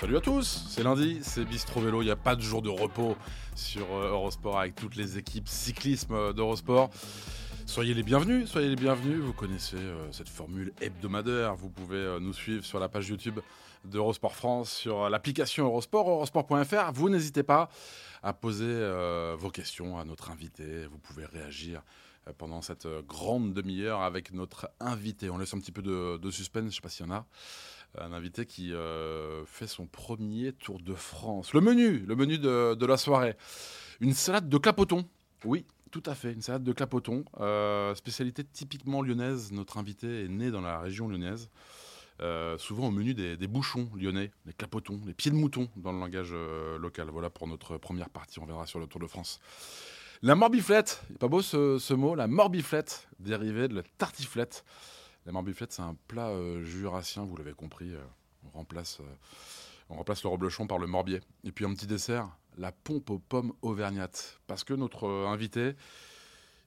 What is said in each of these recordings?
Salut à tous, c'est lundi, c'est Bistro Vélo, il n'y a pas de jour de repos sur euh, Eurosport avec toutes les équipes cyclisme euh, d'Eurosport. Soyez les bienvenus, soyez les bienvenus, vous connaissez euh, cette formule hebdomadaire, vous pouvez nous suivre sur la page YouTube d'Eurosport France, sur l'application Eurosport, eurosport.fr, vous n'hésitez pas à poser vos questions à notre invité, vous pouvez réagir pendant cette grande demi-heure avec notre invité. On laisse un petit peu de, de suspense, je ne sais pas s'il y en a un invité qui euh, fait son premier Tour de France. Le menu, le menu de, la soirée. Une salade de clapoton. Oui, tout à fait, une salade de clapoton. Euh, spécialité typiquement lyonnaise. Notre invité est né dans la région lyonnaise. Euh, souvent au menu des, bouchons lyonnais, les clapotons, les pieds de mouton dans le langage local. Voilà pour notre première partie, on verra sur le Tour de France. La morbiflette, pas beau ce, ce mot, la morbiflette, dérivée de la tartiflette. La morbiflette, c'est un plat euh, jurassien, vous l'avez compris. Euh, on, remplace, euh, on remplace le reblochon par le morbier. Et puis un petit dessert, la pompe aux pommes auvergnates. Parce que notre invité,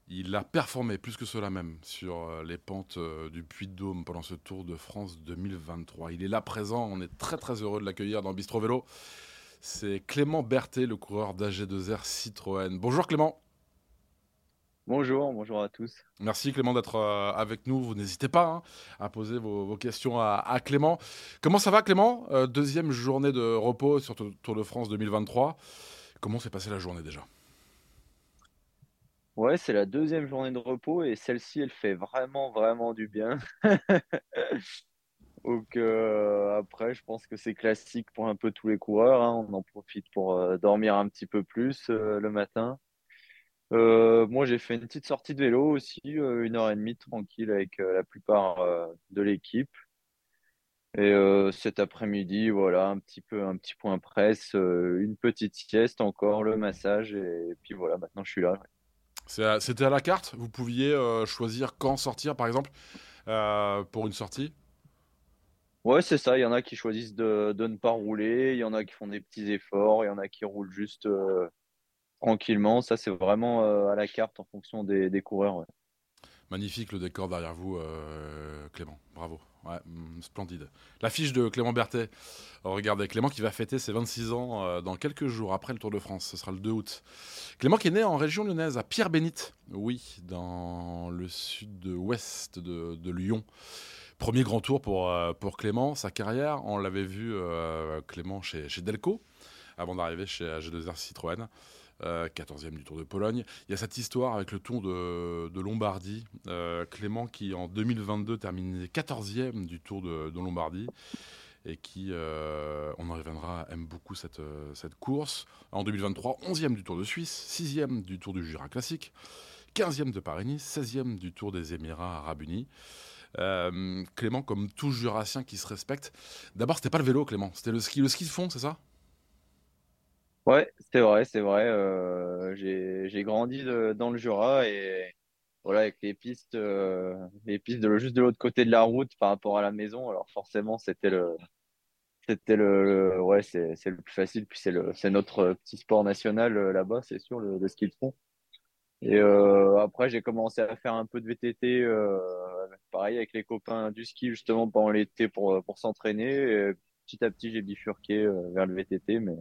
il a performé plus que cela même sur les pentes du Puy-de-Dôme pendant ce Tour de France 2023. Il est là présent, on est très très heureux de l'accueillir dans Bistro Vélo. C'est Clément Berthet, le coureur d'AG2R Citroën. Bonjour Clément. Bonjour, bonjour à tous. Merci Clément d'être euh, avec nous. Vous n'hésitez pas hein, à poser vos, questions à, Clément. Comment ça va Clément? Euh, Deuxième journée de repos sur Tour de France 2023. Comment s'est passée la journée déjà? Ouais, c'est la deuxième journée de repos et celle-ci, elle fait vraiment, vraiment du bien. Donc euh, après, je pense que c'est classique pour un peu tous les coureurs. Hein. On en profite pour dormir un petit peu plus le matin. Euh, moi, j'ai fait une petite sortie de vélo aussi, euh, une heure et demie tranquille avec euh, la plupart de l'équipe. Et cet après-midi, voilà, un petit peu, un petit point presse, une petite sieste encore, le massage, et puis voilà, maintenant je suis là. C'était à la carte? Vous pouviez choisir quand sortir, par exemple, pour une sortie? Ouais, c'est ça. Il y en a qui choisissent de, de, ne pas rouler, il y en a qui font des petits efforts, il y en a qui roulent juste tranquillement. Ça, c'est vraiment euh, à la carte en fonction des, coureurs. Magnifique le décor derrière vous, euh, Clément. Bravo. Mm, splendide. L'affiche de Clément Berthet. regardez, Clément qui va fêter ses 26 ans euh, dans quelques jours après le Tour de France. Ce sera le 2 août. Clément qui est né en région lyonnaise, à Pierre-Bénite. Oui, dans le sud-ouest de, Lyon. Premier grand tour pour, pour Clément. Sa carrière, on l'avait vu, Clément, chez, chez Delco, avant d'arriver chez AG2R Citroën. 14e euh, du Tour de Pologne. Il y a cette histoire avec le Tour de, Lombardie. Euh, Clément qui en 2022 terminait 14e du Tour de, Lombardie et qui, euh, on en reviendra, aime beaucoup cette, course. En 2023, 11e du Tour de Suisse, 6e du Tour du Jura classique, 15e de Paris-Nice, 16e du Tour des Émirats arabes unis. Clément, comme tout jurassien qui se respecte, d'abord, c'était pas le vélo, Clément, c'était. Le ski de fond, c'est ça? Ouais, c'est vrai, c'est vrai. Euh, j'ai grandi dans le Jura et voilà avec les pistes, euh, les pistes de, juste de l'autre côté de la route par rapport à la maison. Alors forcément, c'était le, c'était le, ouais, c'est c'est le plus facile. Puis c'est le, c'est notre petit sport national euh, là-bas, c'est sûr, le, ski de fond. Et euh, après, j'ai commencé à faire un peu de VTT, euh, pareil avec les copains du ski justement pendant l'été pour pour s'entraîner. Petit à petit, j'ai bifurqué vers le VTT, mais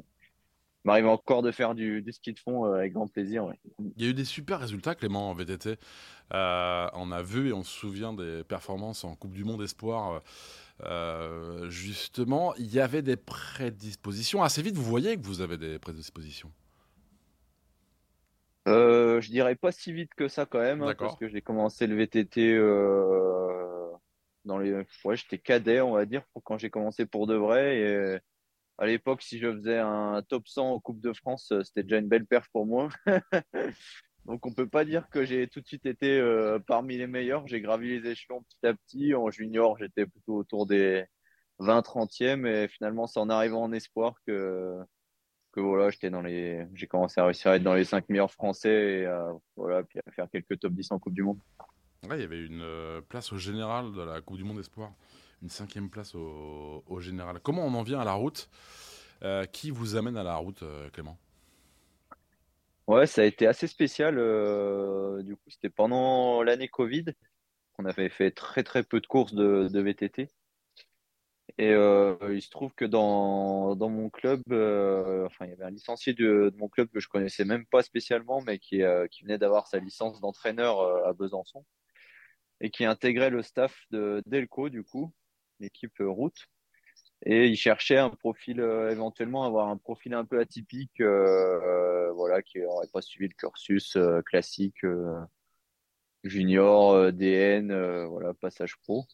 m'arrive encore de faire du, ski de fond euh, avec grand plaisir. Il y a eu des super résultats, Clément, en VTT. Euh, on a vu et on se souvient des performances en Coupe du Monde Espoir. Euh, justement, il y avait des prédispositions. Assez vite, vous voyez que vous avez des prédispositions. je dirais pas si vite que ça quand même, hein, parce que j'ai commencé le VTT dans les. Ouais, j'étais cadet, on va dire, quand j'ai commencé pour de vrai. Et à l'époque, si je faisais un top 100 en Coupe de France, euh, c'était déjà une belle perf pour moi. Donc, on peut pas dire que j'ai tout de suite été euh, parmi les meilleurs. J'ai gravi les échelons petit à petit. En junior, j'étais plutôt autour des 20-30e. Et finalement, c'est en arrivant en espoir que, voilà, j'étais dans les, j'ai commencé à réussir à être dans les 5 meilleurs français et voilà, puis à faire quelques top 10 en Coupe du Monde. Il y avait une euh, place au général de la Coupe du Monde Espoir une cinquième place au, général. Comment on en vient à la route euh, Qui vous amène à la route, euh, Clément? Ouais, ça a été assez spécial. Euh, du coup, c'était pendant l'année Covid qu'on avait fait très très peu de courses de, VTT. Et il se trouve que dans, dans mon club, enfin, il y avait un licencié de, mon club que je connaissais même pas spécialement, mais qui, qui venait d'avoir sa licence d'entraîneur à Besançon et qui intégrait le staff de Delco, du coup, l'équipe euh, route. Et il cherchait un profil, euh, éventuellement avoir un profil un peu atypique, euh, voilà, qui n'aurait pas suivi le cursus classique junior, DN, voilà, passage pro.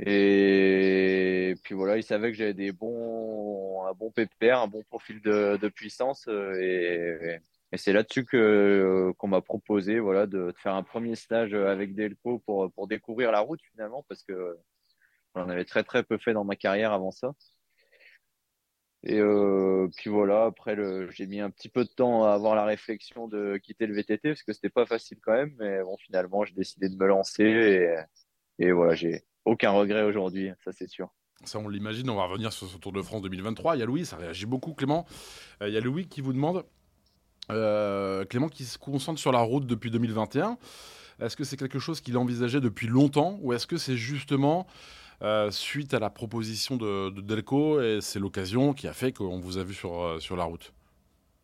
Et puis voilà, il savait que j'avais des bons, un bon PPR, un bon profil de, puissance. Et, c'est là-dessus que qu'on m'a proposé, voilà, de, de faire un premier stage avec Delco pour pour découvrir la route finalement, parce que j'en avais très très peu fait dans ma carrière avant ça. Et euh, puis voilà, après j'ai mis un petit peu de temps à avoir la réflexion de quitter le VTT parce que c'était pas facile quand même, mais bon finalement j'ai décidé de me lancer et, et voilà, j'ai aucun regret aujourd'hui, ça c'est sûr. Ça, on l'imagine. On va revenir sur ce Tour de France 2023. Il y a Louis, ça réagit beaucoup, Clément. Euh, il y a Louis qui vous demande, euh, Clément qui se concentre sur la route depuis 2021. Est-ce que c'est quelque chose qu'il envisageait depuis longtemps ou est-ce que c'est justement euh, suite à la proposition de, de Delco et c'est l'occasion qui a fait qu'on vous a vu sur, euh, sur la route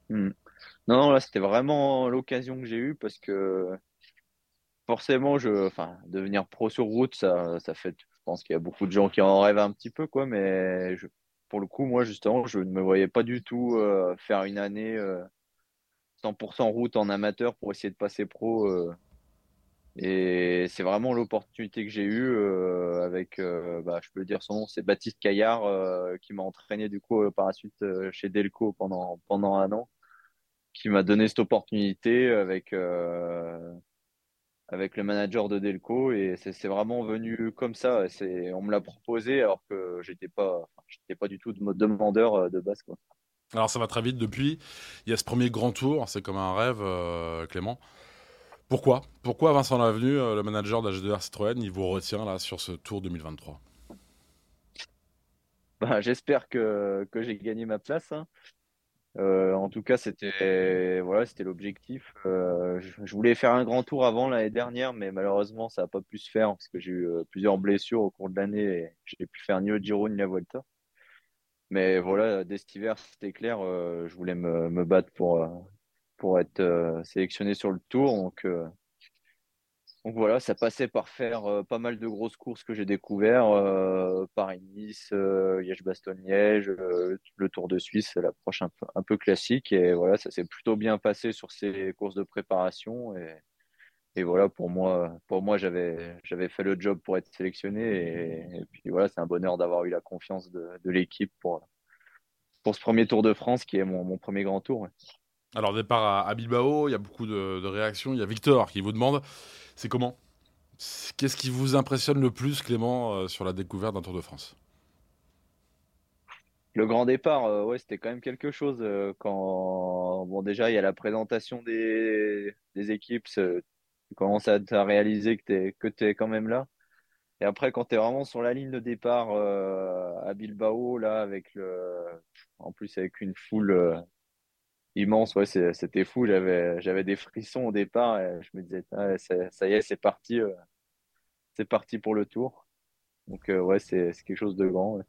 Hmm. Non, non, là c'était vraiment l'occasion que j'ai eue parce que forcément, je, devenir pro sur route, ça, ça fait, je pense qu'il y a beaucoup de gens qui en rêvent un petit peu, quoi, mais pour le coup, moi, justement, je ne me voyais pas du tout euh, faire une année euh, 100% route en amateur pour essayer de passer pro. Et c'est vraiment l'opportunité que j'ai eue euh, avec, euh, bah, je peux dire son nom, c'est Baptiste Caillard euh, qui m'a entraîné du coup par la suite chez Delco pendant, pendant un an, qui m'a donné cette opportunité avec, avec le manager de Delco et c'est vraiment venu comme ça. On me l'a proposé alors que j'étais pas, j'étais pas du tout de demandeur de base, quoi. Alors ça va très vite depuis. Il y a ce premier grand tour, c'est comme un rêve, Clément. Pourquoi Pourquoi Vincent Lavenu, euh, le manager d'HDR Citroën, il vous retient là sur ce Tour 2023 Bah, j'espère que, que j'ai gagné ma place, hein. Euh, en tout cas, c'était voilà, l'objectif. Euh, je, voulais faire un grand tour avant l'année dernière, mais malheureusement, ça n'a pas pu se faire parce que j'ai eu plusieurs blessures au cours de l'année et j'ai pu faire ni le Giro ni la Vuelta. Mais voilà, dès cet hiver, c'était clair. je voulais me, battre pour pour être euh, sélectionné sur le Tour. Donc euh, donc voilà, ça passait par faire euh, pas mal de grosses courses que j'ai découvert, Paris-Nice, euh, Liège-Bastogne-Liège, le Tour de Suisse, l'approche un peu, un peu classique. Et voilà, ça s'est plutôt bien passé sur ces courses de préparation. Et, et voilà, pour moi, pour moi, j'avais, j'avais fait le job pour être sélectionné. Et, puis voilà, c'est un bonheur d'avoir eu la confiance de, l'équipe pour, pour ce premier Tour de France qui est mon, mon premier grand tour. Alors départ à, Bilbao, il y a beaucoup de, réactions. Il y a Victor qui vous demande, c'est comment? Qu'est-ce qui vous impressionne le plus, Clément, euh, sur la découverte d'un Tour de France? Le grand départ, euh, ouais, c'était quand même quelque chose euh, quand bon déjà il y a la présentation des, équipes, tu commences à, réaliser que t'es que t'es quand même là. Et après quand t'es vraiment sur la ligne de départ euh, à Bilbao là avec le en plus avec une foule immense, ouais, c'était fou. J'avais des frissons au départ je me disais Ah, ça y est, c'est parti, euh, c'est parti pour le tour. Donc euh, ouais, c'est quelque chose de grand.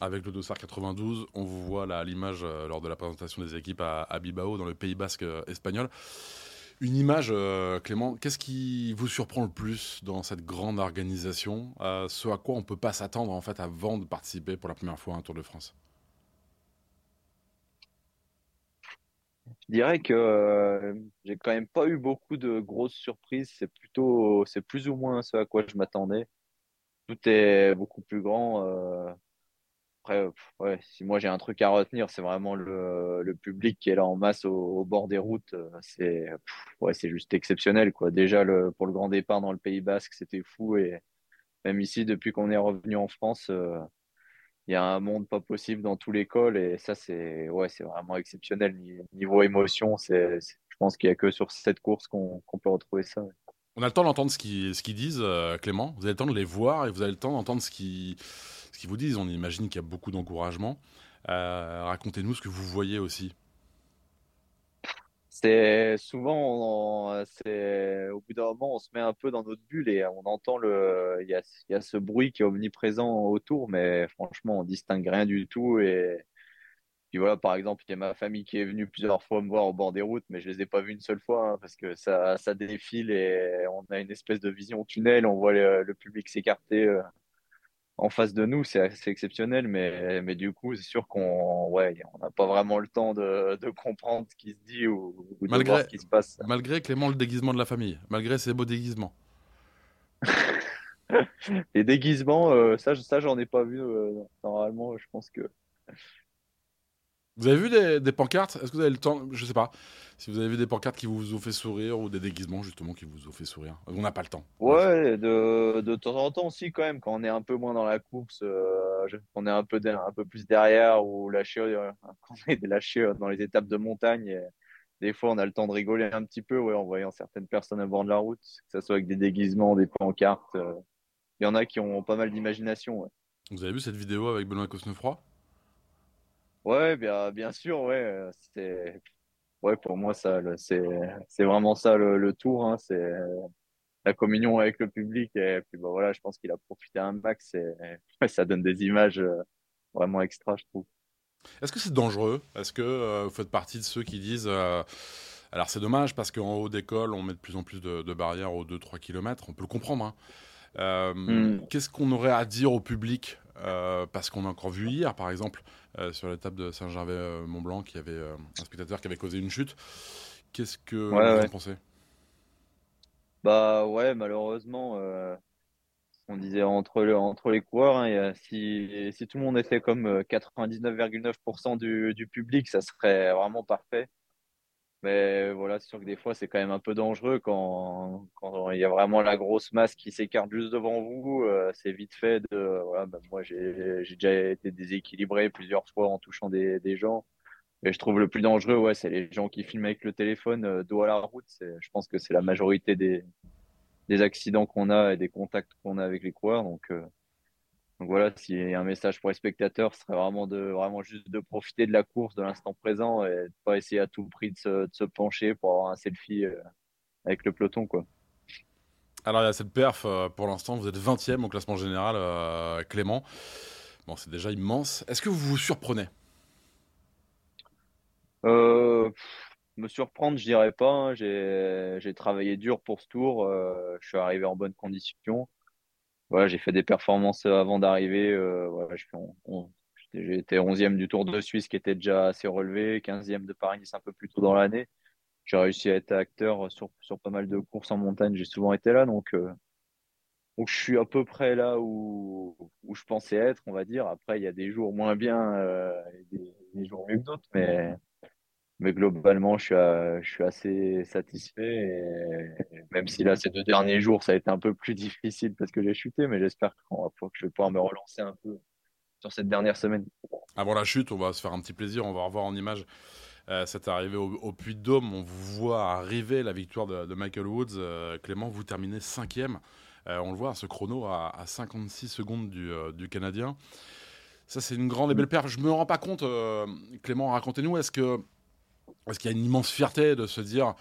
Avec le Dossard 92, on vous voit là à l'image euh, lors de la présentation des équipes à, à Bilbao, dans le Pays Basque euh, espagnol. Une image, Clément, qu'est-ce qui vous surprend le plus dans cette grande organisation Ce à quoi on ne peut pas s'attendre en fait avant de participer pour la première fois à un Tour de France? Je dirais que euh, j'ai quand même pas eu beaucoup de grosses surprises. C'est plutôt, c'est plus ou moins ce à quoi je m'attendais. Tout est beaucoup plus grand. euh, après, ouais, si moi j'ai un truc à retenir, c'est vraiment le, le public qui est là en masse au, bord des routes. euh, C'est, ouais, c'est juste exceptionnel, quoi. Déjà le, pour le grand départ dans le Pays Basque, c'était fou. Et même ici, depuis qu'on est revenu en France, il y a un monde pas possible dans tous les cols. Et ça, c'est, ouais, c'est vraiment exceptionnel. Ni- Niveau émotion, c'est, je pense qu'il y a que sur cette course qu'on peut retrouver ça. On a le temps d'entendre ce qu'ils disent, euh, Clément. Vous avez le temps de les voir et vous avez le temps d'entendre ce qu'ils ce qu'ils vous disent. On imagine qu'il y a beaucoup d'encouragement. Euh, Racontez-nous ce que vous voyez aussi. Souvent, c'est au bout d'un moment, on se met un peu dans notre bulle et on entend le, il y a, ce bruit qui est omniprésent autour, mais franchement, on distingue rien du tout. Et puis voilà, par exemple, il y a ma famille qui est venue plusieurs fois me voir au bord des routes, mais je les ai pas vus une seule fois hein, parce que ça, défile et on a une espèce de vision tunnel, on voit le, le public s'écarter. euh, en face de nous, c'est assez exceptionnel, mais, mais du coup, c'est sûr qu'on ouais, on n'a pas vraiment le temps de, de comprendre ce qui se dit ou, ou de voir Malgré, ce qui se passe. malgré Clément, le déguisement de la famille, malgré ses beaux déguisements. Les déguisements, euh, ça, je- ça j'en ai pas vu. euh, normalement, je pense que. Vous avez vu des, des pancartes? Est-ce que vous avez le temps? Je sais pas. Si vous avez vu des pancartes qui vous ont fait sourire ou des déguisements justement qui vous ont fait sourire? On n'a pas le temps. Ouais, de, de temps en temps aussi, quand même, quand on est un peu moins dans la course, euh, on est un peu, un peu plus derrière ou lâché, euh, quand on est lâché dans les étapes de montagne. et des fois, on a le temps de rigoler un petit peu ouais, en voyant certaines personnes à bord de la route, que ce soit avec des déguisements, des pancartes. euh. Il y en a qui ont pas mal d'imagination. Ouais. Vous avez vu cette vidéo avec Benoît Cosnefroy? Ouais, bien, bien sûr, ouais. euh, C'est, ouais, pour moi, ça, c'est, c'est vraiment ça le, le tour. Hein, c'est la communion avec le public. Et puis, bah, voilà, je pense qu'il a profité un max. Et, ouais, ça donne des images euh, vraiment extra, je trouve. Est-ce que c'est dangereux? Est-ce que euh, vous faites partie de ceux qui disent euh, alors c'est dommage parce qu'en haut d'école on met de plus en plus de, de barrières aux 2-3 km, on peut le comprendre. hein. Euh, Hmm. Qu'est-ce qu'on aurait à dire au public? Euh, Parce qu'on a encore vu hier par exemple euh, sur l'étape de Saint-Gervais-Mont-Blanc qu'il y avait euh, un spectateur qui avait causé une chute. Qu'est-ce que vous Ouais, en pensez? Bah, ouais, malheureusement, euh, on disait entre, le, entre les coureurs, hein, si, si tout le monde était comme euh, 99,9% du, du public, ça serait vraiment parfait. Mais voilà, c'est sûr que des fois, c'est quand même un peu dangereux quand, quand il y a vraiment la grosse masse qui s'écarte juste devant vous. euh, c'est vite fait de. Voilà, ben moi, j'ai déjà été déséquilibré plusieurs fois en touchant des, des gens. Et je trouve le plus dangereux, ouais, c'est les gens qui filment avec le téléphone euh, dos à la route. Je pense que c'est la majorité des, des accidents qu'on a et des contacts qu'on a avec les coureurs. Donc, euh, donc voilà, s'il y a un message pour les spectateurs, ce serait vraiment de vraiment juste de profiter de la course, de l'instant présent et de pas essayer à tout prix de se, de se pencher pour avoir un selfie euh, avec le peloton, quoi. Alors il y a cette perf, euh, pour l'instant vous êtes 20e au classement général, euh, Clément. Bon c'est déjà immense. Est-ce que vous vous surprenez? Euh, me surprendre, je dirais pas. hein. J'ai j'ai travaillé dur pour ce tour. euh, je suis arrivé en bonne condition. Voilà, j'ai fait des performances avant d'arriver. Euh, voilà, j'ai été 11e du Tour de Suisse qui était déjà assez relevé, 15e de Paris-Nice un peu plus tôt dans l'année. J'ai réussi à être acteur sur, sur pas mal de courses en montagne. J'ai souvent été là, donc, euh, donc je suis à peu près là où, où je pensais être, on va dire. Après, il y a des jours moins bien euh, et des, des jours mieux que d'autres, mais, mais globalement, je suis, à- je suis assez satisfait. Et, même si là, ces deux derniers jours, ça a été un peu plus difficile parce que j'ai chuté, mais j'espère qu'on va- que je vais pouvoir me relancer un peu sur cette dernière semaine. Avant la chute, on va se faire un petit plaisir, on va revoir en image euh, cette arrivée au, au Puy de Dôme. On vous voit arriver la victoire de, de Michael Woods. Euh, Clément, vous terminez cinquième. Euh, on le voit, ce chrono à, à 56 secondes du, euh, du Canadien. Ça, c'est une grande et belle perf. Je me rends pas compte, Clément, racontez-nous, est-ce que est-ce qu'il y a une immense fierté de se dire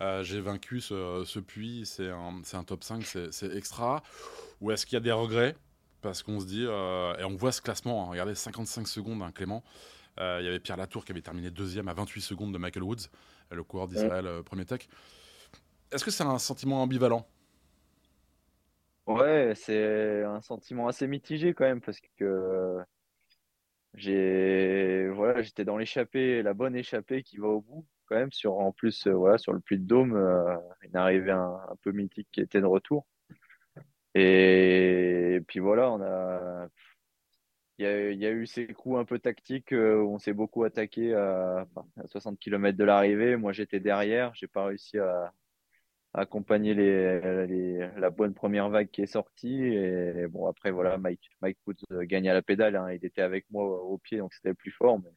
euh, j'ai vaincu ce, ce puits, c'est un, un top 5, c'est extra. Ou est-ce qu'il y a des regrets? Parce qu'on se dit, euh, et on voit ce classement, hein, regardez, 55 secondes, hein, Clément. Euh, Il y avait Pierre Latour qui avait terminé deuxième à 28 secondes de Michael Woods, le coureur d'Israël, premier tech. Est-ce que c'est un sentiment ambivalent? Ouais, c'est un sentiment assez mitigé quand même parce que J'ai voilà, j'étais dans l'échappée, la bonne échappée qui va au bout quand même sur en plus euh, sur le Puy de Dôme, euh, une arrivée un, peu mythique qui était de retour. Et, puis voilà, on a il y a, eu ces coups un peu tactiques euh, où on s'est beaucoup attaqué à, à 60 km de l'arrivée. Moi, j'étais derrière, j'ai pas réussi à accompagner la bonne première vague qui est sortie. Et bon, après, voilà, Mike, Mike Woods euh, gagne à la pédale. hein. Il était avec moi au, pied, donc c'était le plus fort. Mais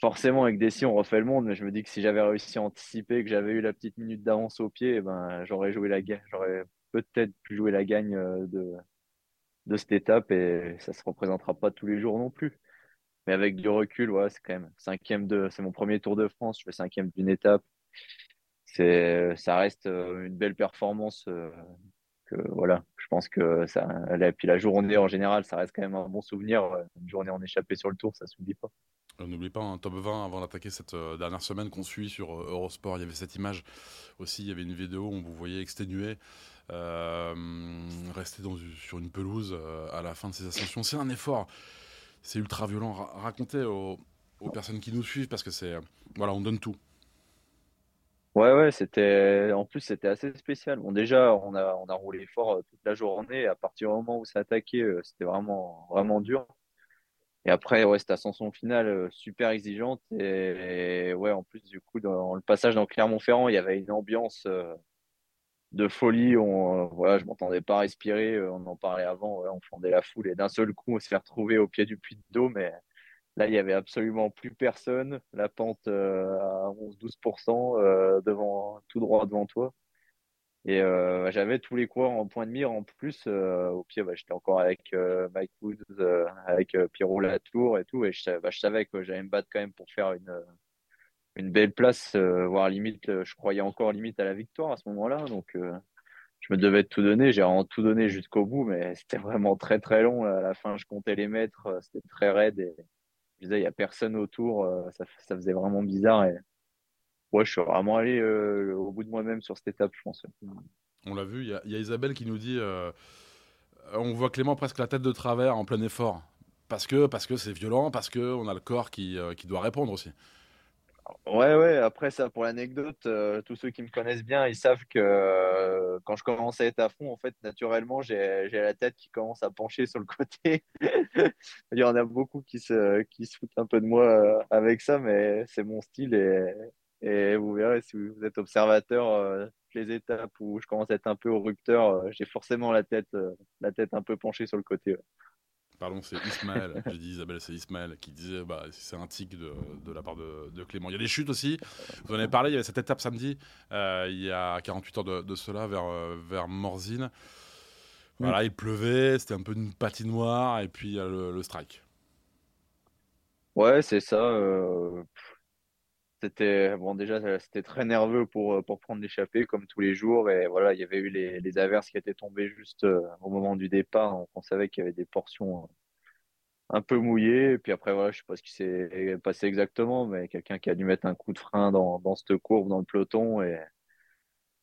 forcément, avec Dessy, on refait le monde. Mais je me dis que si j'avais réussi à anticiper, que j'avais eu la petite minute d'avance au pied, ben, j'aurais joué la. J'aurais peut-être pu jouer la gagne euh, de, de cette étape et ça se représentera pas tous les jours non plus. Mais avec du recul, ouais, c'est quand même cinquième de, c'est mon premier Tour de France. Je fais cinquième d'une étape. C'est, ça reste une belle performance. que, voilà, je pense que ça, et la journée en général, ça reste quand même un bon souvenir. Une journée en échappé sur le tour, ça s'oublie pas. N'oublie pas un top 20 avant d'attaquer cette dernière semaine qu'on suit sur Eurosport. Il y avait cette image aussi, il y avait une vidéo où on vous voyait exténué. Euh, rester sur une pelouse euh, à la fin de ces ascensions, c'est un effort. C'est ultra violent. racontez aux, personnes qui nous suivent parce que c'est voilà, on donne tout. Ouais, ouais, c'était en plus c'était assez spécial. Bon, déjà, on a on a roulé fort euh, toute la journée. à partir du moment où ça attaqué, c'était vraiment vraiment dur. Et après, ouais, cette ascension finale super exigeante. Et, ouais, en plus, du coup, dans le passage dans Clermont-Ferrand, il y avait une ambiance de folie. On, euh, voilà, je m'entendais pas respirer. Euh, on en parlait avant. on fondait la foule et d'un seul coup, on se fait retrouver au pied du puits d'eau. Mais là, il y avait absolument plus personne. La pente euh, à 11-12% devant, tout droit devant toi. Et j'avais tous les coureurs en point de mire en plus. au pied, bah, j'étais encore avec Mike Woods, avec Pierrot Latour et tout. Et je, bah, je savais que j'allais me battre quand même pour faire une, belle place, euh, voire limite, euh, je croyais encore limite à la victoire à ce moment-là. Donc, euh, je me devais de tout donner. J'ai vraiment tout donné jusqu'au bout, mais c'était vraiment très très long. À la fin, je comptais les mètres, c'était très raide il n'y a personne autour. Ça, ça, faisait vraiment bizarre. Et ouais, je suis vraiment allé au bout de moi-même sur cette étape, je pense. On l'a vu, il y, a Isabelle qui nous dit on voit Clément presque la tête de travers en plein effort. Parce que parce que c'est violent, parce qu'on a le corps qui, qui doit répondre aussi. Ouais, ouais, après ça, pour l'anecdote, euh, tous ceux qui me connaissent bien, ils savent que euh, quand je commence à être à fond, en fait, naturellement, j'ai la tête qui commence à pencher sur le côté. Il y en a beaucoup qui se, qui se foutent un peu de moi euh, avec ça, mais c'est mon style et, et vous verrez si vous êtes observateur, les étapes où je commence à être un peu au rupteur, j'ai forcément la tête, la tête un peu penchée sur le côté. Pardon, c'est Ismaël. J'ai dit Isabelle, c'est Ismaël qui disait bah, c'est un tic de, de la part de, de, Clément. Il y a des chutes aussi. Vous en avez parlé, il y avait cette étape samedi, euh, il y a 48 heures de, de cela, vers, euh, vers Morzine. Voilà, il pleuvait, c'était un peu une patinoire, et puis il y a le, strike. Ouais, c'est ça. Euh, c'était bon déjà, c'était très nerveux pour, pour prendre l'échappée comme tous les jours. Et voilà, il y avait eu les, les averses qui étaient tombées juste euh, au moment du départ. on savait qu'il y avait des portions euh, un peu mouillées. Et puis après, voilà, je sais pas ce qui s'est passé exactement, mais quelqu'un qui a dû mettre un coup de frein dans, dans cette courbe, dans le peloton. Et,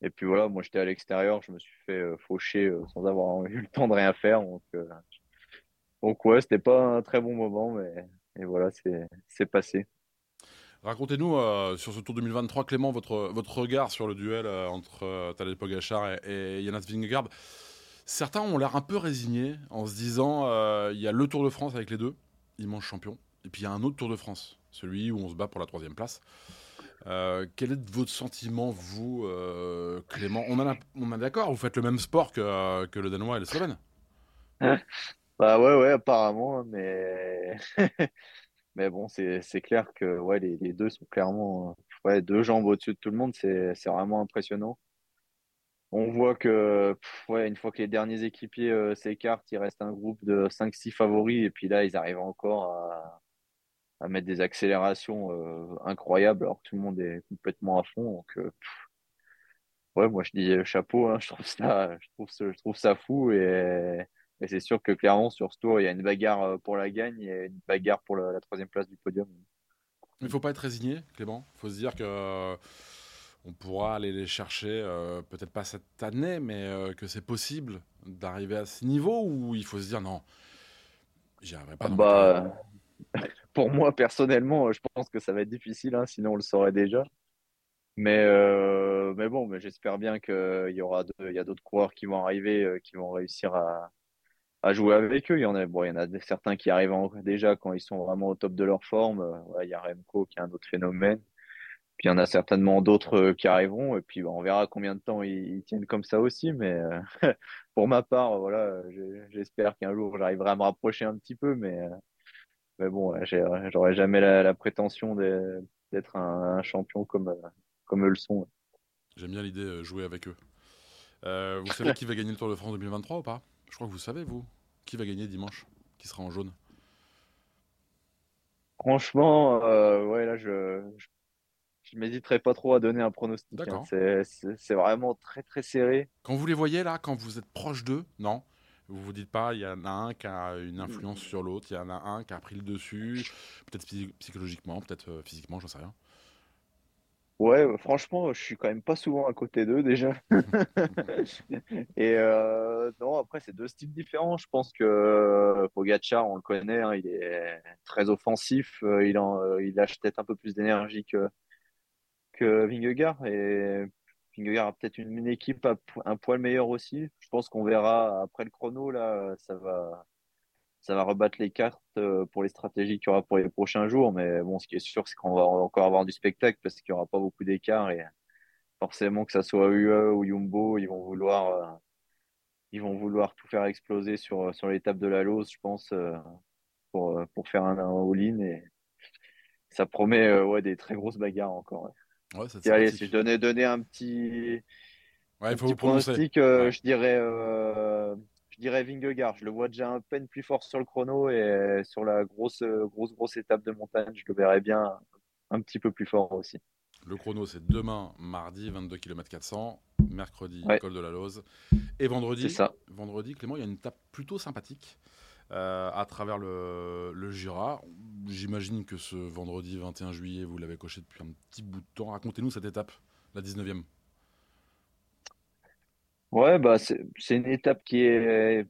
et puis voilà, moi j'étais à l'extérieur, je me suis fait euh, faucher sans avoir eu le temps de rien faire. Donc, donc ouais, c'était pas un très bon moment, mais et voilà, c'est passé. Racontez-nous euh, sur ce Tour 2023, Clément, votre, votre regard sur le duel euh, entre euh, Tadej et, et Jonas Vingegaard. Certains ont l'air un peu résignés en se disant il y a le Tour de France avec les deux, immense champion, et puis il y a un autre Tour de France, celui où on se bat pour la troisième place. quel est votre sentiment, vous, Clément? On en a d'accord, vous faites le même sport que, que le Danois et le Slovène? Bah ouais, ouais, apparemment, hein, mais Mais bon, c'est clair que ouais, les, les, deux sont clairement ouais, deux jambes au-dessus de tout le monde. C'est vraiment impressionnant. On voit que ouais, une fois que les derniers équipiers euh, s'écartent, il reste un groupe de 5-6 favoris. Et puis là, ils arrivent encore à, à mettre des accélérations euh, incroyables alors que tout le monde est complètement à fond. Donc, euh, ouais, moi je dis chapeau, hein, je trouve ça, je trouve, je trouve ça fou. Et mais c'est sûr que clairement, sur ce tour, il y a une bagarre euh, pour la gagne et une bagarre pour la, troisième place du podium. Il ne faut pas être résigné, Clément. Il faut se dire que euh, on pourra aller les chercher, euh, peut-être pas cette année, mais que c'est possible d'arriver à ce niveau où il faut se dire non, j'y arriverai pas. Bah, pour moi, personnellement, je pense que ça va être difficile, hein, sinon on le saurait déjà. Mais, mais bon, mais j'espère bien qu'il y aura y a d'autres coureurs qui vont arriver, qui vont réussir à, à jouer avec eux. Il y en a, bon, il y en a certains qui arrivent déjà quand ils sont vraiment au top de leur forme. Euh, il y a Remco qui est un autre phénomène. Puis il y en a certainement d'autres euh, qui arriveront. Et puis bah, on verra combien de temps ils, tiennent comme ça aussi. Mais euh, pour ma part, voilà, j'espère qu'un jour j'arriverai à me rapprocher un petit peu. Mais, mais bon, j'aurais jamais la, prétention d'être un, champion comme, comme eux le sont. J'aime bien l'idée de jouer avec eux. vous savez qui va gagner le Tour de France 2023 ou pas? Je crois que vous savez, vous, qui va gagner dimanche Qui sera en jaune Franchement, euh, ouais, là, je, je m'hésiterai pas trop à donner un pronostic. Hein. C'est vraiment très très serré. Quand vous les voyez là, quand vous êtes proche d'eux, non vous vous dites pas, il y en a un qui a une influence sur l'autre, il y en a un qui a pris le dessus, peut-être psychologiquement, peut-être euh, physiquement, j'en sais rien. Ouais, franchement, je suis quand même pas souvent à côté d'eux déjà. Et euh, non, après, c'est deux styles différents. Je pense que euh, Pogacar, on le connaît, hein, il est très offensif. il, en, lâche peut-être un peu plus d'énergie que, que Vingegaard. Et Vingegaard a peut-être une, équipe un poil meilleure aussi. Je pense qu'on verra après le chrono, là, ça va, ça va rebattre les cartes euh, pour les stratégies qu'il y aura pour les prochains jours. Mais bon, ce qui est sûr, c'est qu'on va encore avoir du spectacle parce qu'il n'y aura pas beaucoup d'écart et forcément que ça soit UE ou Jumbo, ils vont vouloir, euh, ils vont vouloir tout faire exploser sur, sur l'étape de la Lose, je pense, euh, pour, pour faire un, all-in et ça promet ouais, des très grosses bagarres encore. allez, si je donnais, un petit, ouais, faut pronostic, je dirais dirais Vingegaard. Je le vois déjà un peine plus fort sur le chrono et sur la grosse, grosse, grosse étape de montagne, je le verrais bien un petit peu plus fort aussi. Le chrono, c'est demain, mardi, 22 km 400. Mercredi, col de la Lose. Et vendredi, ça. vendredi, Clément, il y a une étape plutôt sympathique euh, à travers le, le Jura. J'imagine que ce vendredi 21 juillet, vous l'avez coché depuis un petit bout de temps. Racontez-nous cette étape, la 19e. Ouais, bah c'est c'est une étape qui est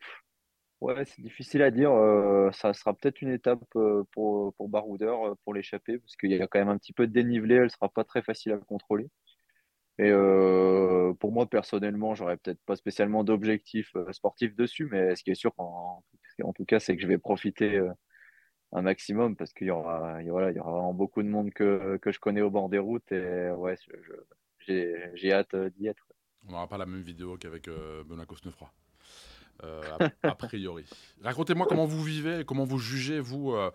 ouais, c'est difficile à dire. euh, ça sera peut-être une étape euh, pour pour Baroudeur euh, pour l'échapper parce qu'il y a quand même un petit peu de dénivelé. Elle sera pas très facile à contrôler. Et pour moi personnellement, j'aurais peut-être pas spécialement d'objectif sportif dessus, mais ce qui est sûr en, en tout cas, c'est que je vais profiter un maximum parce qu'il y aura y il y aura vraiment beaucoup de monde que que je connais au bord des routes et ouais, j'ai j'ai hâte d'y être. On n'aura pas la même vidéo qu'avec euh, Benoît Cosnefroy. Euh, a, priori. Racontez-moi comment vous vivez, comment vous jugez, vous, euh,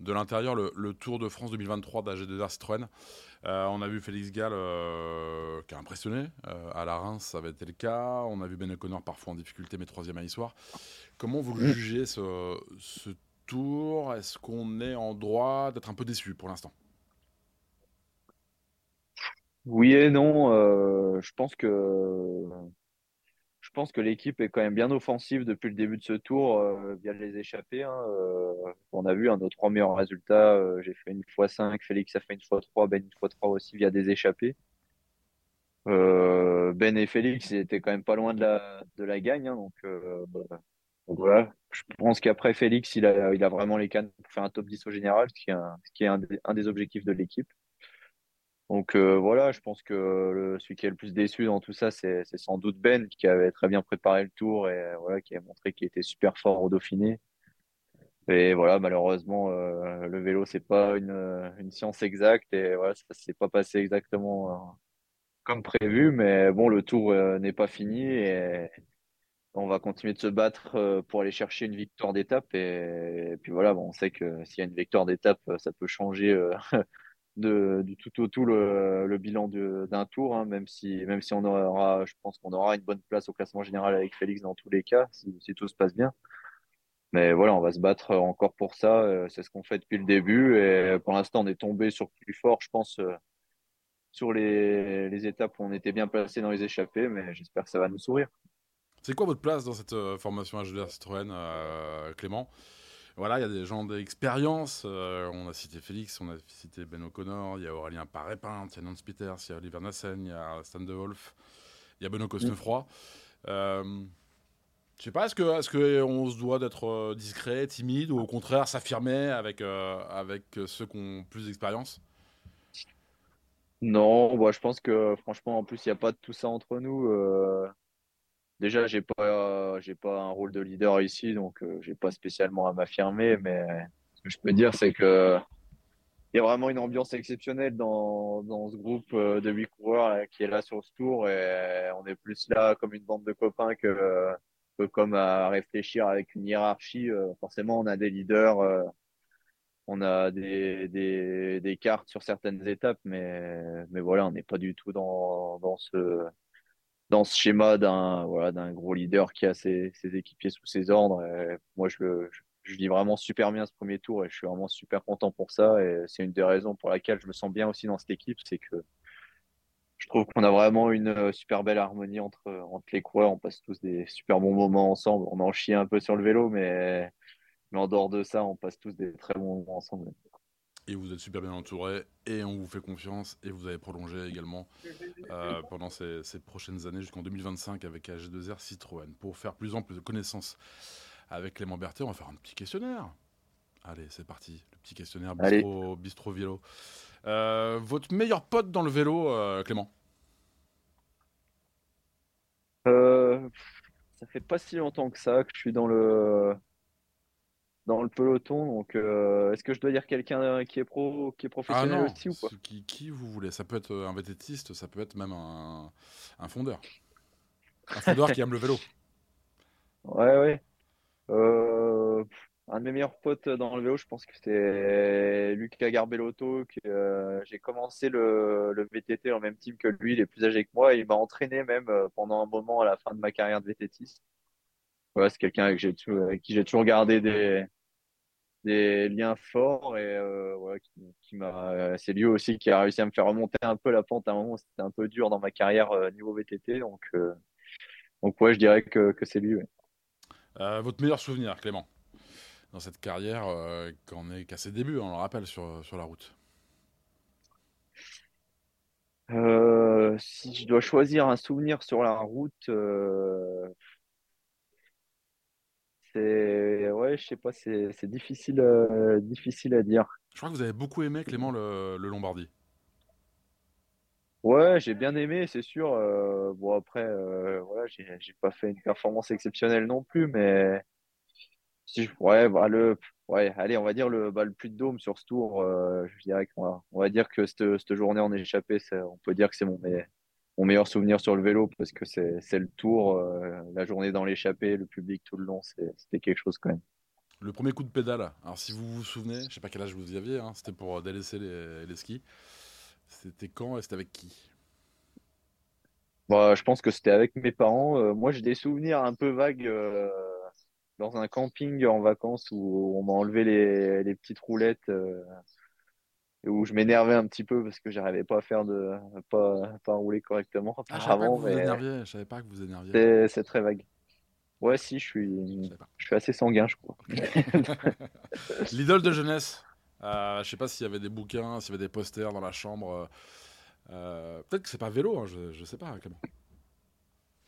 de l'intérieur, le, Tour de France 2023 d'AG2R Citroën. on a vu Félix Gall qui a impressionné. à la Reims, ça avait été le cas. On a vu Ben O'Connor parfois en difficulté, mais troisième à l'histoire. Comment vous jugez ce, ce tour? Est-ce qu'on est en droit d'être un peu déçu pour l'instant? Oui et non. Euh, je pense que je pense que l'équipe est quand même bien offensive depuis le début de ce tour euh, via les échappées. Hein. Euh, on a vu un nos trois meilleurs résultats. j'ai fait une fois 5, Félix a fait une fois 3, Ben une fois 3 aussi via des échappées. ben et Félix étaient quand même pas loin de la, de la gagne. Hein, donc, voilà. Je pense qu'après Félix, il a, il a vraiment les cannes pour faire un top 10 au général, ce qui est un, ce qui est un des objectifs de l'équipe. Donc euh, voilà, je pense que le, celui qui est le plus déçu dans tout ça, c'est sans doute Ben, qui avait très bien préparé le tour et euh, voilà, qui a montré qu'il était super fort au Dauphiné. Et voilà, malheureusement, euh, le vélo, c'est pas une, science exacte et voilà, ça s'est pas passé exactement comme prévu. Mais bon, le tour n'est pas fini et on va continuer de se battre pour aller chercher une victoire d'étape. Et, puis voilà, bon, on sait que s'il y a une victoire d'étape, ça peut changer du tout au tout le, bilan d'un tour, hein, même, si, même si on aura, je pense qu'on aura une bonne place au classement général avec Félix dans tous les cas, si, tout se passe bien. Mais voilà, on va se battre encore pour ça. Euh, c'est ce qu'on fait depuis le début. Et pour l'instant, on est tombé sur plus fort, je pense, euh, sur les, les étapes où on était bien placé dans les échappées. Mais j'espère que ça va nous sourire. C'est quoi votre place dans cette euh, formation HDR Citroën, Clément? Voilà, il y a des gens d'expérience. Euh, on a cité Félix, on a cité Ben O'Connor, il y a Aurélien Parépin, il y a Nance Peters, il y a Oliver Nassen, il y a Stan De Wolf, il y a Benoît Cosnefroy. Mm. Euh, je sais pas, est-ce qu'on que se doit d'être euh, discret, timide, ou au contraire s'affirmer avec, euh, avec ceux qui ont plus d'expérience? Non, bah, je pense que franchement, en plus, il n'y a pas de tout ça entre nous. Déjà, j'ai pas, j'ai pas un rôle de leader ici, donc euh, j'ai pas spécialement à m'affirmer. Mais ce que je peux dire, c'est que il y a vraiment une ambiance exceptionnelle dans, dans ce groupe euh, de huit coureurs qui est là sur ce tour, et on est plus là comme une bande de copains que, que comme à réfléchir avec une hiérarchie. Euh, forcément, on a des leaders. on a des, des, des cartes sur certaines étapes, mais, mais voilà, on n'est pas du tout dans, dans ce, dans ce schéma d'un voilà, d'un gros leader qui a ses, équipiers sous ses ordres. moi, je le, je vis vraiment super bien ce premier tour et je suis vraiment super content pour ça. Et c'est une des raisons pour laquelle je me sens bien aussi dans cette équipe, c'est que je trouve qu'on a vraiment une euh, super belle harmonie entre, entre les coureurs. On passe tous des super bons moments ensemble. On en chie un peu sur le vélo, mais en dehors de ça, on passe tous des très bons moments ensemble. Et vous êtes super bien entouré et on vous fait confiance et vous avez prolongé également euh, pendant ces, ces, prochaines années jusqu'en 2025 avec AG2R Citroën. Pour faire plus ample de connaissances avec Clément Berthet, on va faire un petit questionnaire. Allez, c'est parti. Le petit questionnaire Bistro, Bistro Vélo. Euh, votre meilleur pote dans le vélo, euh, Clément? Ça fait pas si longtemps que ça que je suis dans le dans le peloton. Donc, est-ce que je dois dire quelqu'un qui est pro, qui est professionnel ah aussi ou quoi qui, qui, vous voulez Ça peut être un vététiste, ça peut être même un, un fondeur. Un fondeur qui aime le vélo. Ouais, ouais. Euh, un de mes meilleurs potes dans le vélo, je pense que c'est Lucas Garbellotto. Que, euh, j'ai commencé le, le, VTT en même team que lui, il est plus âgé que moi. Et il m'a entraîné même euh, pendant un moment à la fin de ma carrière de VTTiste. Voilà, c'est quelqu'un avec, avec, qui j'ai toujours gardé des, des liens forts et euh, qui, qui m'a c'est lui aussi qui a réussi à me faire remonter un peu la pente à un moment. C'était un peu dur dans ma carrière niveau VTT donc donc ouais je dirais que, que c'est lui votre meilleur souvenir Clément? Dans cette carrière euh, qu'on est qu'à ses débuts, on le rappelle, sur, sur la route. Euh, Si je dois choisir un souvenir sur la route, euh, c'est ouais, je sais pas, c'est difficile, difficile à dire. Je crois que vous avez beaucoup aimé Clément le, le Lombardie. Ouais, j'ai bien aimé, c'est sûr. bon après, voilà, j'ai pas fait une performance exceptionnelle non plus, mais si ouais, bah, le, ouais, allez, on va dire le, bah, le plus de dôme sur ce tour. Euh, je dirais qu'on va, on va dire que cette, cette journée en échappé, on peut dire que c'est mon, mon meilleur souvenir sur le vélo parce que c'est le tour, euh, la journée dans l'échappée, le public tout le long, c'était quelque chose quand même. Le premier coup de pédale, alors si vous vous souvenez, je sais pas quel âge vous y aviez, hein, c'était pour délaisser les, les skis. C'était quand et c'était avec qui? Bah, Je pense que c'était avec mes parents. Euh, moi, j'ai des souvenirs un peu vagues dans un camping en vacances où on m'a enlevé les, les, petites roulettes euh, et où je m'énervais un petit peu parce que j'arrivais pas à faire de pas, pas rouler correctement ah, je savais pas que vous énerviez c'est très vague. Ouais si je suis je suis assez sanguin je crois. L'idole de jeunesse euh, je sais pas s'il y avait des bouquins s'il y avait des posters dans la chambre euh, peut-être que c'est pas vélo hein, je, je sais pas Clément.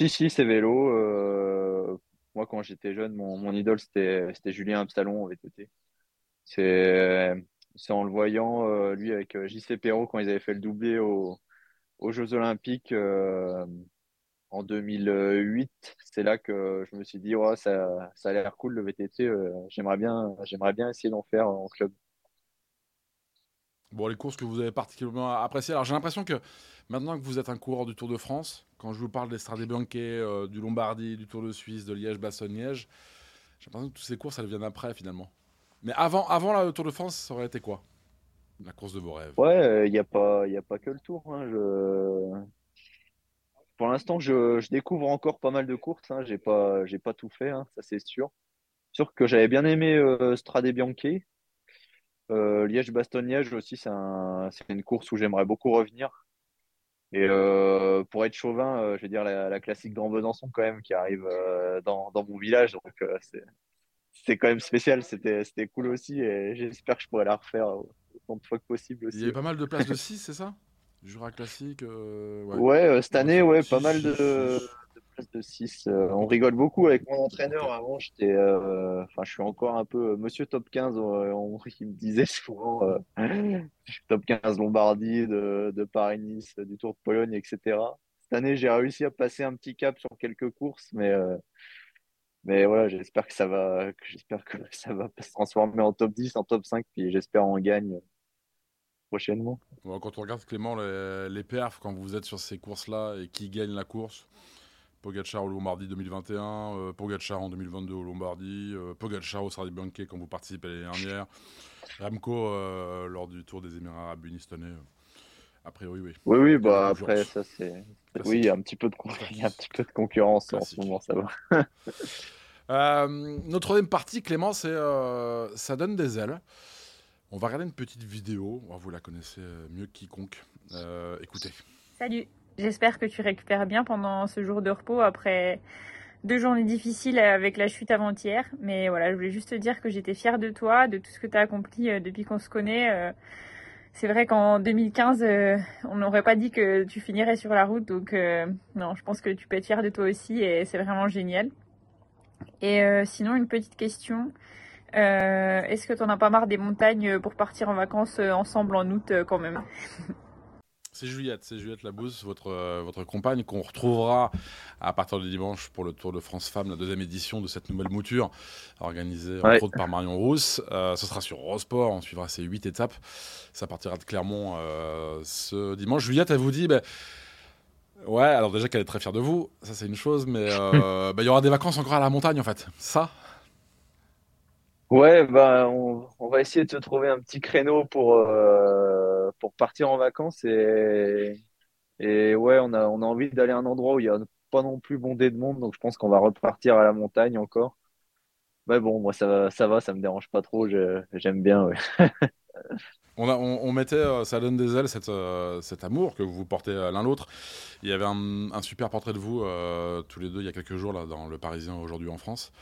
Si si c'est vélo euh, moi, quand j'étais jeune, mon, idole, c'était, Julien Absalon en VTT. C'est, en le voyant, euh, lui, avec euh, JC Perrault, quand ils avaient fait le doublé aux Jeux Olympiques euh, en 2008. C'est là que je me suis dit, ça, ça a l'air cool le VTT. j'aimerais, bien, j'aimerais bien essayer d'en faire en club. Bon, les courses que vous avez particulièrement appréciées. Alors, j'ai l'impression que maintenant que vous êtes un coureur du Tour de France, quand je vous parle des Strade Bianche, du Lombardie, du Tour de Suisse, de Liège-Bastogne-Liège, j'ai l'impression que toutes ces courses, elles viennent après finalement. Mais avant, avant le Tour de France, ça aurait été quoi? La course de vos rêves Ouais, il n'y a, pas, a pas que le Tour. Hein. Pour l'instant, je, découvre encore pas mal de courses. Hein, j'ai pas, pas tout fait, hein, ça c'est sûr. Sûr que j'avais bien aimé euh, Strade Bianche. Euh, Liège-Bastogne-Liège aussi, c'est un, une course où j'aimerais beaucoup revenir. Et euh, pour être chauvin, euh, je vais dire la, classique Grand Besançon quand même qui arrive dans, dans, mon village. Donc c'est quand même spécial, c'était cool aussi et j'espère que je pourrai la refaire autant de fois que possible aussi. Il y avait pas mal de places de 6, c'est ça? Jura classique Ouais, ouais cette année, ouais, pas mal de, de 6. Euh, on rigole beaucoup avec mon entraîneur. Avant, j'étais, euh, enfin, je suis encore un peu euh, monsieur top 15. On, il me disait souvent top 15 Lombardie, de, de Paris-Nice, du Tour de Pologne, etc. Cette année, j'ai réussi à passer un petit cap sur quelques courses, mais mais voilà, j'espère que ça va, j'espère que ça va se transformer en top 10, en top 5, puis j'espère en gagne prochainement. quand on regarde Clément les, les perfs, quand vous êtes sur ces courses-là et qui gagne la course, Pogacar au Lombardie 2021, euh, Pogacar en 2022 au Lombardie, euh, Pogacar au Sardi quand vous participez l'année dernière, Ramco euh, lors du Tour des Émirats Arabes Unis cette année. A priori, oui. Oui, oui, bah après, ça c'est. Oui, il y a un petit peu de, un petit peu de concurrence en ce moment, ça va. notre troisième partie, Clément, c'est ça donne des ailes. On va regarder une petite vidéo. Oh, vous la connaissez mieux que quiconque. écoutez. Salut. J'espère que tu récupères bien pendant ce jour de repos après deux journées difficiles avec la chute avant-hier. Mais voilà, je voulais juste te dire que j'étais fière de toi, de tout ce que tu as accompli euh, depuis qu'on se connaît. Euh. C'est vrai qu'en 2015, euh, on n'aurait pas dit que tu finirais sur la route. Donc non, je pense que tu peux être fière de toi aussi et c'est vraiment génial. Et sinon, une petite question. Est-ce que tu n'en as pas marre des montagnes pour partir en vacances ensemble en août quand même? C'est Juliette, c'est Juliette Labousse, votre, euh, votre compagne, qu'on retrouvera à partir de dimanche pour le Tour de France Femmes, la deuxième édition de cette nouvelle mouture, organisée entre autres par Marion Rousse. Euh, ce sera sur Eurosport, on suivra ces huit étapes. Ça partira de Clermont euh, ce dimanche. Juliette, elle vous dit, ben, ouais, alors déjà qu'elle est très fière de vous, ça c'est une chose, mais ben, il y aura des vacances encore à la montagne en fait. Ça Ouais, bah, on, on, va essayer de se trouver un petit créneau pour pour partir en vacances et, et ouais, on a, on a envie d'aller à un endroit où il n'y a pas non plus bondé de monde, donc je pense qu'on va repartir à la montagne encore. Mais bon, moi ça va, ça va, ça me dérange pas trop, j'aime bien. on, a, on, mettait, euh, ça donne des ailes, cette, euh, cet amour que vous portez euh, l'un l'autre. Il y avait un, super portrait de vous tous les deux il y a quelques jours là, dans Le Parisien aujourd'hui en France.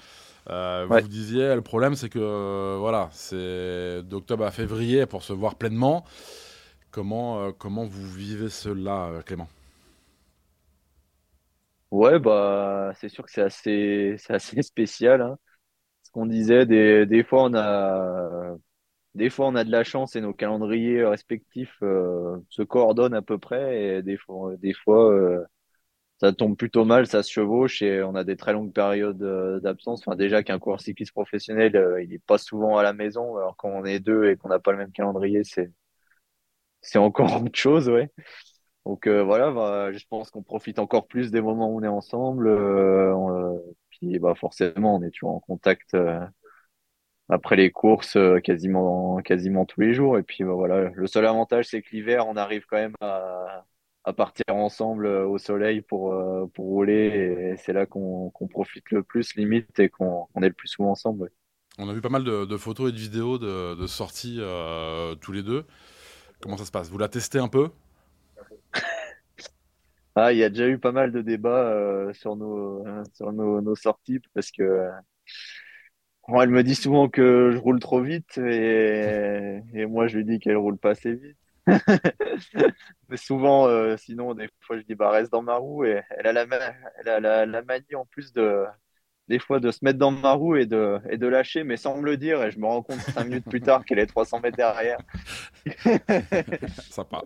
Vous disiez, le problème c'est que voilà, c'est d'octobre à février pour se voir pleinement. Comment, comment vous vivez cela, Clément? Ouais, bah, c'est sûr que c'est assez, assez spécial. Hein. Ce qu'on disait, des, des fois, on a, des fois, on a de la chance et nos calendriers respectifs euh, se coordonnent à peu près. Et des fois, des fois ça tombe plutôt mal, ça se chevauche et on a des très longues périodes d'absence. Enfin, déjà qu'un coureur cycliste professionnel, il n'est pas souvent à la maison. Alors quand on est deux et qu'on n'a pas le même calendrier, c'est c'est encore autre chose, ouais. Donc euh, voilà, bah, je pense qu'on profite encore plus des moments où on est ensemble. Euh, euh, puis bah, forcément, on est toujours en contact après les courses quasiment, quasiment tous les jours. Et puis bah, voilà, le seul avantage, c'est que l'hiver, on arrive quand même à, à partir ensemble au soleil pour, pour rouler. Et c'est là qu'on profite le plus, limite, et qu'on est le plus souvent ensemble. On a vu pas mal de, photos et de vidéos de, de sorties tous les deux. Comment ça se passe? Vous la testez un peu? Ah, il y a déjà eu pas mal de débats euh, sur nos euh, sur nos, sorties parce que euh, elle me dit souvent que je roule trop vite et, et moi je lui dis qu'elle roule pas assez vite. Mais souvent, sinon, des fois, je dis bah reste dans ma roue et elle a la, elle a la, la manie en plus de des fois de se mettre dans ma roue et de, et de lâcher, mais sans me le dire. Et je me rends compte cinq minutes plus tard qu'elle est 300 mètres derrière. Sympa.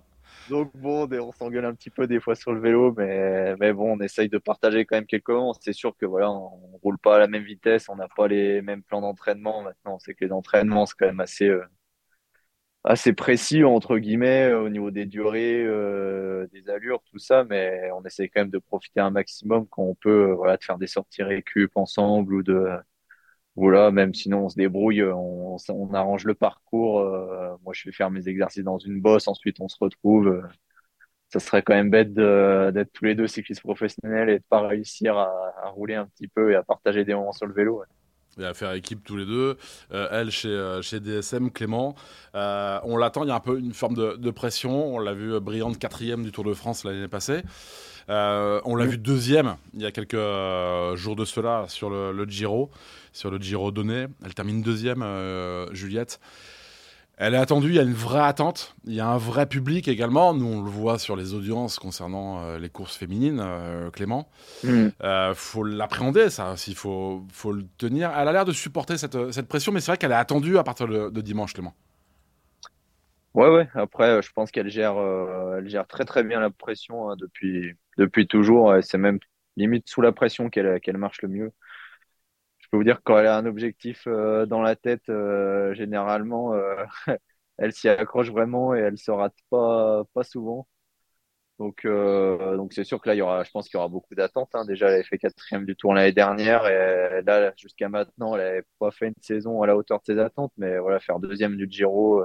Donc bon, on s'engueule un petit peu des fois sur le vélo, mais, mais bon, on essaye de partager quand même quelques moments. C'est sûr que voilà, on, roule pas à la même vitesse, on n'a pas les mêmes plans d'entraînement. Maintenant, c'est que les entraînements, c'est quand même assez, euh, assez précis entre guillemets euh, au niveau des durées, euh, des allures, tout ça, mais on essaie quand même de profiter un maximum quand on peut, voilà, de faire des sorties récup ensemble ou de voilà, même sinon on se débrouille, on, on arrange le parcours. moi, je vais faire mes exercices dans une bosse, ensuite on se retrouve. ça serait quand même bête d'être tous les deux cyclistes professionnels et de pas réussir à, à, rouler un petit peu et à partager des moments sur le vélo et à faire équipe tous les deux. Euh, elle chez, euh, chez DSM, Clément. Euh, on l'attend, il y a un peu une forme de, pression. On l'a vu brillante quatrième du Tour de France l'année passée. on l'a vu deuxième il y a quelques jours de cela sur le, le, Giro, sur le Giro donné. Elle termine deuxième, Juliette. Elle est attendue, il y a une vraie attente, il y a un vrai public également. Nous, on le voit sur les audiences concernant euh, les courses féminines, euh, Clément. Il mm. euh, faut l'appréhender, ça aussi, il faut, faut le tenir. Elle a l'air de supporter cette, cette pression, mais c'est vrai qu'elle est attendue à partir de, dimanche, Clément. Ouais, ouais. Après, je pense qu'elle gère, elle gère très très bien la pression hein, depuis, depuis toujours. C'est même limite sous la pression qu'elle qu'elle marche le mieux peux vous dire quand elle a un objectif euh, dans la tête, euh, généralement, euh, elle s'y accroche vraiment et elle se rate pas, pas souvent. Donc, donc c'est sûr que là, il y aura, je pense qu'il y aura beaucoup d'attentes. Hein. Déjà, elle avait fait quatrième du tour l'année dernière et là, jusqu'à maintenant, elle n'avait pas fait une saison à la hauteur de ses attentes. Mais voilà, faire deuxième du Giro,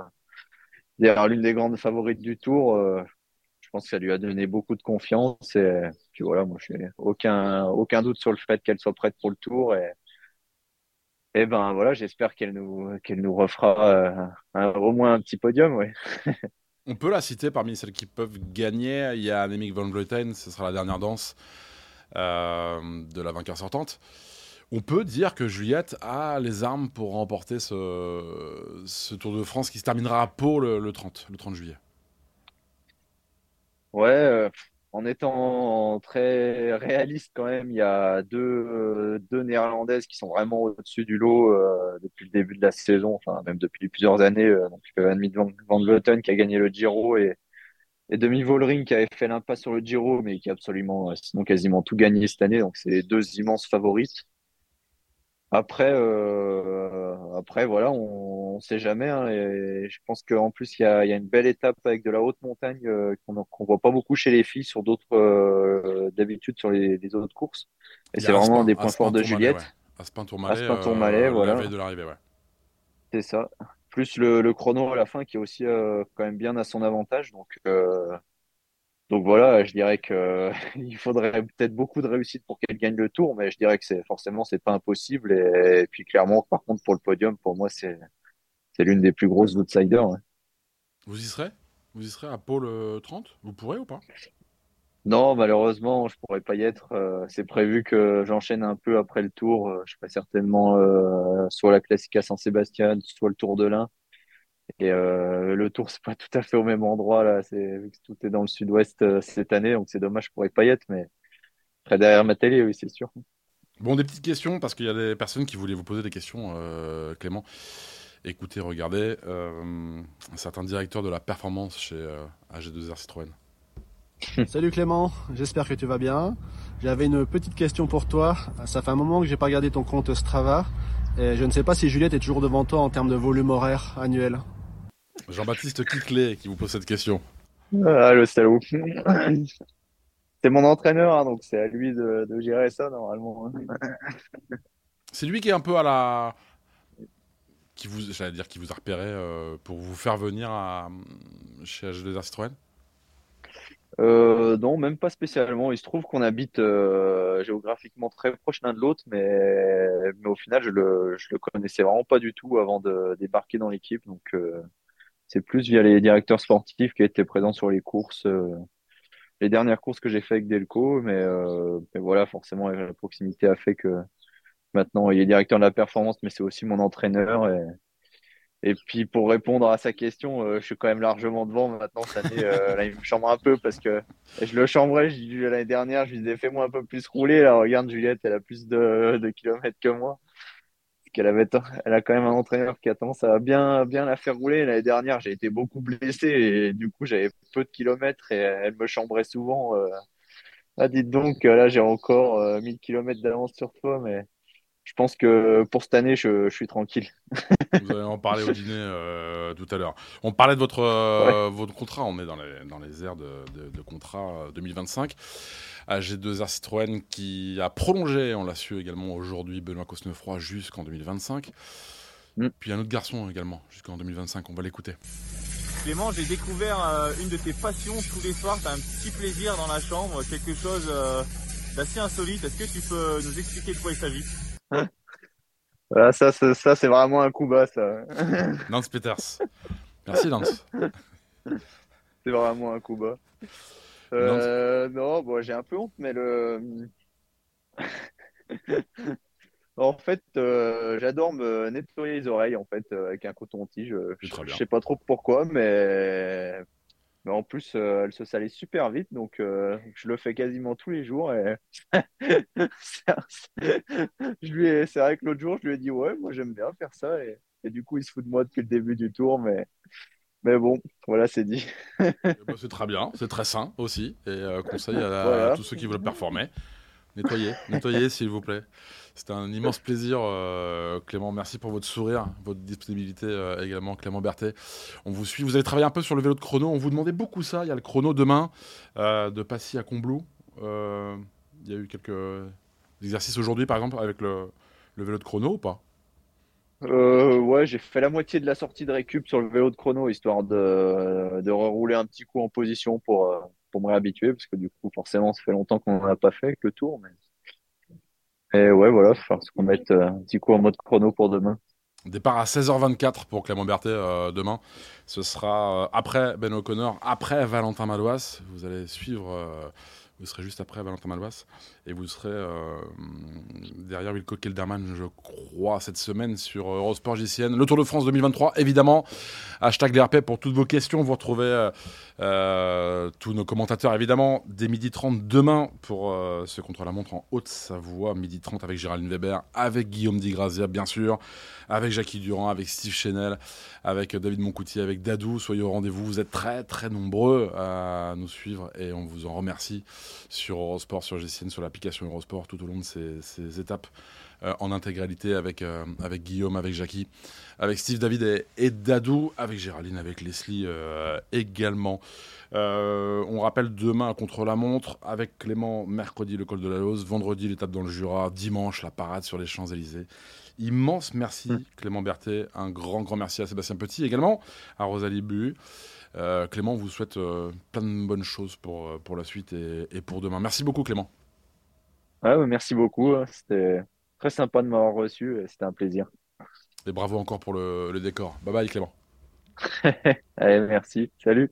derrière l'une des grandes favorites du tour, je pense que ça lui a donné beaucoup de confiance. Et puis voilà, moi, je n'ai aucun, aucun doute sur le fait qu'elle soit prête pour le tour et Et ben voilà, j'espère qu'elle nous, qu'elle nous refera au moins un petit podium, ouais. On peut la citer parmi celles qui peuvent gagner. Il y a Annemiek van Vleuten, ce sera la dernière danse de la vainqueur sortante. On peut dire que Juliette a les armes pour remporter ce, Tour de France qui se terminera à Pau le, 30, le 30 juillet. Ouais, euh, en étant très réaliste quand même, il y a deux, euh, Néerlandaises qui sont vraiment au-dessus du lot euh, depuis le début de la saison, enfin même depuis plusieurs années. donc Anne Van, Van qui a gagné le Giro et, et Demi Vollering qui avait fait l'impasse sur le Giro, mais qui a absolument, sinon quasiment tout gagné cette année. Donc c'est deux immenses favorites. Après, euh, après voilà, on ne sait jamais. Hein, et je pense qu'en plus, il y a, y a, une belle étape avec de la haute montagne euh, qu'on ne voit pas beaucoup chez les filles sur d'autres, euh, d'habitude sur les, les, autres courses. Et c'est vraiment un des points forts de Juliette. Ouais. Aspin Tourmalet, voilà. de l'arrivée, ouais. C'est ça. Plus le, le, chrono à la fin qui est aussi quand même bien à son avantage. Donc, donc voilà, je dirais que il faudrait peut-être beaucoup de réussite pour qu'elle gagne le tour, mais je dirais que c'est forcément c'est pas impossible. Et, puis clairement, par contre, pour le podium, pour moi, c'est c'est l'une des plus grosses outsiders. Vous y serez? Vous y serez à Pôle 30 Vous pourrez ou pas? Non, malheureusement, je pourrais pas y être. Euh, c'est prévu que j'enchaîne un peu après le tour. Euh, je ferai certainement euh, soit la Classica Saint-Sébastien, soit le Tour de l'Ain. Et euh, le tour, c'est pas tout à fait au même endroit là. C'est vu que tout est dans le sud-ouest euh, cette année, donc c'est dommage pour les paillettes, mais très derrière ma télé, oui, c'est sûr. Bon, des petites questions parce qu'il y a des personnes qui voulaient vous poser des questions, euh, Clément. Écoutez, regardez, un certain directeur de la performance chez AG2R Citroën. Salut Clément, j'espère que tu vas bien. J'avais une petite question pour toi. Ça fait un moment que j'ai pas regardé ton compte Strava. Et je ne sais pas si Juliette est toujours devant toi en termes de volume horaire annuel. Jean-Baptiste Quiclet qui vous pose cette question. Ah, le salaud. C'est mon entraîneur, hein, donc c'est à lui de, gérer ça normalement. Hein. C'est lui qui est un peu à la. Qui vous, j'allais dire, qui vous a repéré euh, pour vous faire venir à, chez H2R Citroën euh, non, même pas spécialement. Il se trouve qu'on habite euh, géographiquement très proche l'un de l'autre, mais, mais au final, je le, je le connaissais vraiment pas du tout avant de débarquer dans l'équipe. Donc, euh, c'est plus via les directeurs sportifs qui étaient présents sur les courses, euh, les dernières courses que j'ai fait avec Delco. Mais, euh, mais voilà, forcément, la proximité a fait que maintenant, il est directeur de la performance, mais c'est aussi mon entraîneur. Et, puis pour répondre à sa question, euh, je suis quand même largement devant maintenant cette année. là, il me chambre un peu parce que je le chambrais. L'année dernière, je lui disais fais-moi un peu plus rouler. Là, regarde Juliette, elle a plus de kilomètres que moi avait, elle a quand même un entraîneur qui a tendance à bien, bien la faire rouler. L'année dernière, j'ai été beaucoup blessé et du coup, j'avais peu de kilomètres et elle me chambrait souvent. Euh, ah, dites donc, là, j'ai encore 1000 euh, kilomètres d'avance sur toi, mais je pense que pour cette année, je, suis tranquille. Vous allez en parler au dîner euh, tout à l'heure. On parlait de votre, votre contrat, on est dans les, dans les airs de, de, de contrat 2025 à G2R Citroën qui a prolongé, on l'a su également aujourd'hui, Benoît Cosnefroy jusqu'en 2025. Mm. Puis un autre garçon également jusqu'en 2025, on va l'écouter. Clément, j'ai découvert euh, une de tes passions tous les soirs, tu as un petit plaisir dans la chambre, quelque chose euh, d'assez insolite. Est-ce que tu peux nous expliquer de quoi il s'agit? Voilà, ça, ça, ça c'est vraiment un coup bas, ça. Lance Peters. Merci, Lance. c'est vraiment un coup bas. Euh, non, bon, j'ai un peu honte, mais le. en fait, euh, j'adore me nettoyer les oreilles en fait euh, avec un coton-tige. Je, je sais pas trop pourquoi, mais mais en plus, elle se salait super vite, donc je le fais quasiment tous les jours. Et je lui c'est vrai que l'autre jour, je lui ai dit ouais, moi j'aime bien faire ça, et... et, du coup, il se fout de moi depuis le début du tour, mais mais bon, voilà, c'est dit. Eh ben, c'est très bien, c'est très sain aussi. Et euh, conseil à, tous ceux qui veulent performer. Nettoyez, nettoyez s'il vous plaît. C'était un immense plaisir, euh, Clément. Merci pour votre sourire, votre disponibilité euh, également, Clément Berthet. On vous suit. Vous avez travaillé un peu sur le vélo de chrono. On vous demandait beaucoup ça. Il y a le chrono demain de Passy à Combloux. il y a eu quelques exercices aujourd'hui, par exemple, avec le, vélo de chrono ou pas? Euh, ouais, j'ai fait la moitié de la sortie de récup sur le vélo de chrono, histoire de, de rerouler un petit coup en position pour, euh, pour me réhabituer, parce que du coup, forcément, ça fait longtemps qu'on n'en a pas fait avec le tour. Et ouais, voilà, il faut qu'on mette euh, un petit coup en mode chrono pour demain. Départ à 16h24 pour Clément Berthet euh, demain. Ce sera euh, après Ben O'Connor, après Valentin Malouas. Vous allez suivre, vous serez juste après Valentin Malouas. Et vous serez euh, derrière Wilco Kelderman, je crois, cette semaine sur Eurosport JCN. Le Tour de France 2023, évidemment. Hashtag DRP pour toutes vos questions. Vous retrouvez euh, euh, tous nos commentateurs, évidemment, dès midi 30 demain pour ce contre-la-montre en Haute-Savoie. Midi 30 avec Géraldine Weber, avec Guillaume Di Grazia, bien sûr, avec Jackie Durand, avec Steve Chenel, avec David Moncoutier, avec Dadou. Soyez au rendez-vous. Vous êtes très, très nombreux à nous suivre et on vous en remercie sur Eurosport, sur GCN, sur l'application Eurosport tout au long de ces, ces étapes euh, en intégralité avec, euh, avec Guillaume, avec Jackie, avec Steve, David et, et Dadou, avec Géraldine, avec Leslie euh, également. On rappelle demain contre la montre avec Clément, mercredi le col de la Lose, vendredi l'étape dans le Jura, dimanche la parade sur les Champs-Élysées. Immense merci Clément Berthet, un grand grand merci à Sébastien Petit également, à Rosalie Bu. Euh, Clément vous souhaite euh, plein de bonnes choses pour, euh, pour la suite et, et pour demain. Merci beaucoup Clément. Ouais, ouais, merci beaucoup. hein. C'était très sympa de m'avoir reçu. C'était un plaisir. Et bravo encore pour le, le décor. Bye bye Clément. Allez, merci. Salut.